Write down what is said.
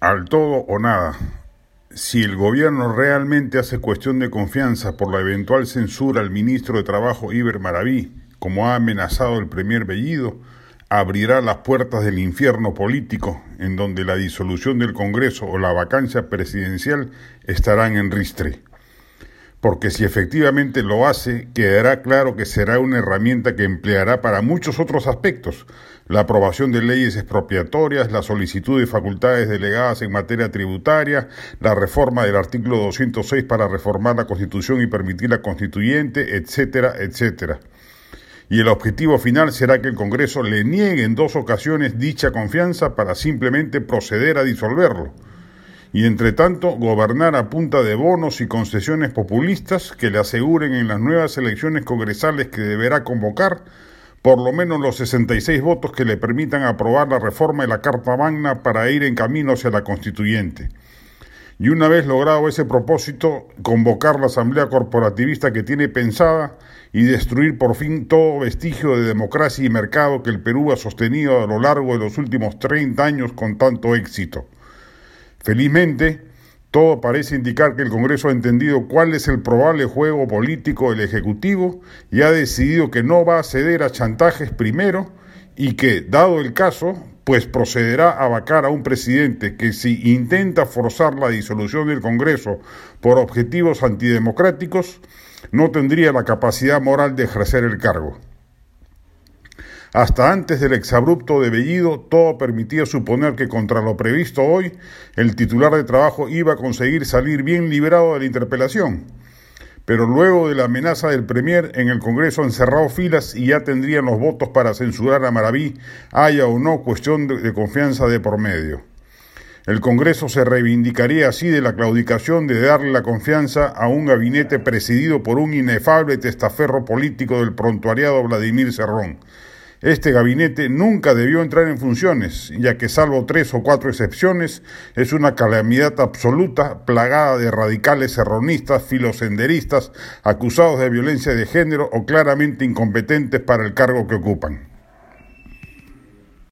al todo o nada. Si el gobierno realmente hace cuestión de confianza por la eventual censura al ministro de Trabajo Iber Maraví, como ha amenazado el premier Bellido, abrirá las puertas del infierno político, en donde la disolución del Congreso o la vacancia presidencial estarán en ristre porque si efectivamente lo hace, quedará claro que será una herramienta que empleará para muchos otros aspectos, la aprobación de leyes expropiatorias, la solicitud de facultades delegadas en materia tributaria, la reforma del artículo 206 para reformar la Constitución y permitir la constituyente, etcétera, etcétera. Y el objetivo final será que el Congreso le niegue en dos ocasiones dicha confianza para simplemente proceder a disolverlo y entre tanto gobernar a punta de bonos y concesiones populistas que le aseguren en las nuevas elecciones congresales que deberá convocar por lo menos los 66 votos que le permitan aprobar la reforma de la Carta Magna para ir en camino hacia la constituyente. Y una vez logrado ese propósito, convocar la asamblea corporativista que tiene pensada y destruir por fin todo vestigio de democracia y mercado que el Perú ha sostenido a lo largo de los últimos 30 años con tanto éxito. Felizmente, todo parece indicar que el Congreso ha entendido cuál es el probable juego político del Ejecutivo y ha decidido que no va a ceder a chantajes primero y que, dado el caso, pues procederá a vacar a un presidente que si intenta forzar la disolución del Congreso por objetivos antidemocráticos, no tendría la capacidad moral de ejercer el cargo. Hasta antes del exabrupto de Bellido, todo permitía suponer que contra lo previsto hoy, el titular de trabajo iba a conseguir salir bien liberado de la interpelación. Pero luego de la amenaza del Premier, en el Congreso han cerrado filas y ya tendrían los votos para censurar a Maraví, haya o no cuestión de, de confianza de por medio. El Congreso se reivindicaría así de la claudicación de darle la confianza a un gabinete presidido por un inefable testaferro político del prontuariado Vladimir Cerrón este gabinete nunca debió entrar en funciones, ya que salvo tres o cuatro excepciones, es una calamidad absoluta plagada de radicales erronistas, filosenderistas, acusados de violencia de género o claramente incompetentes para el cargo que ocupan.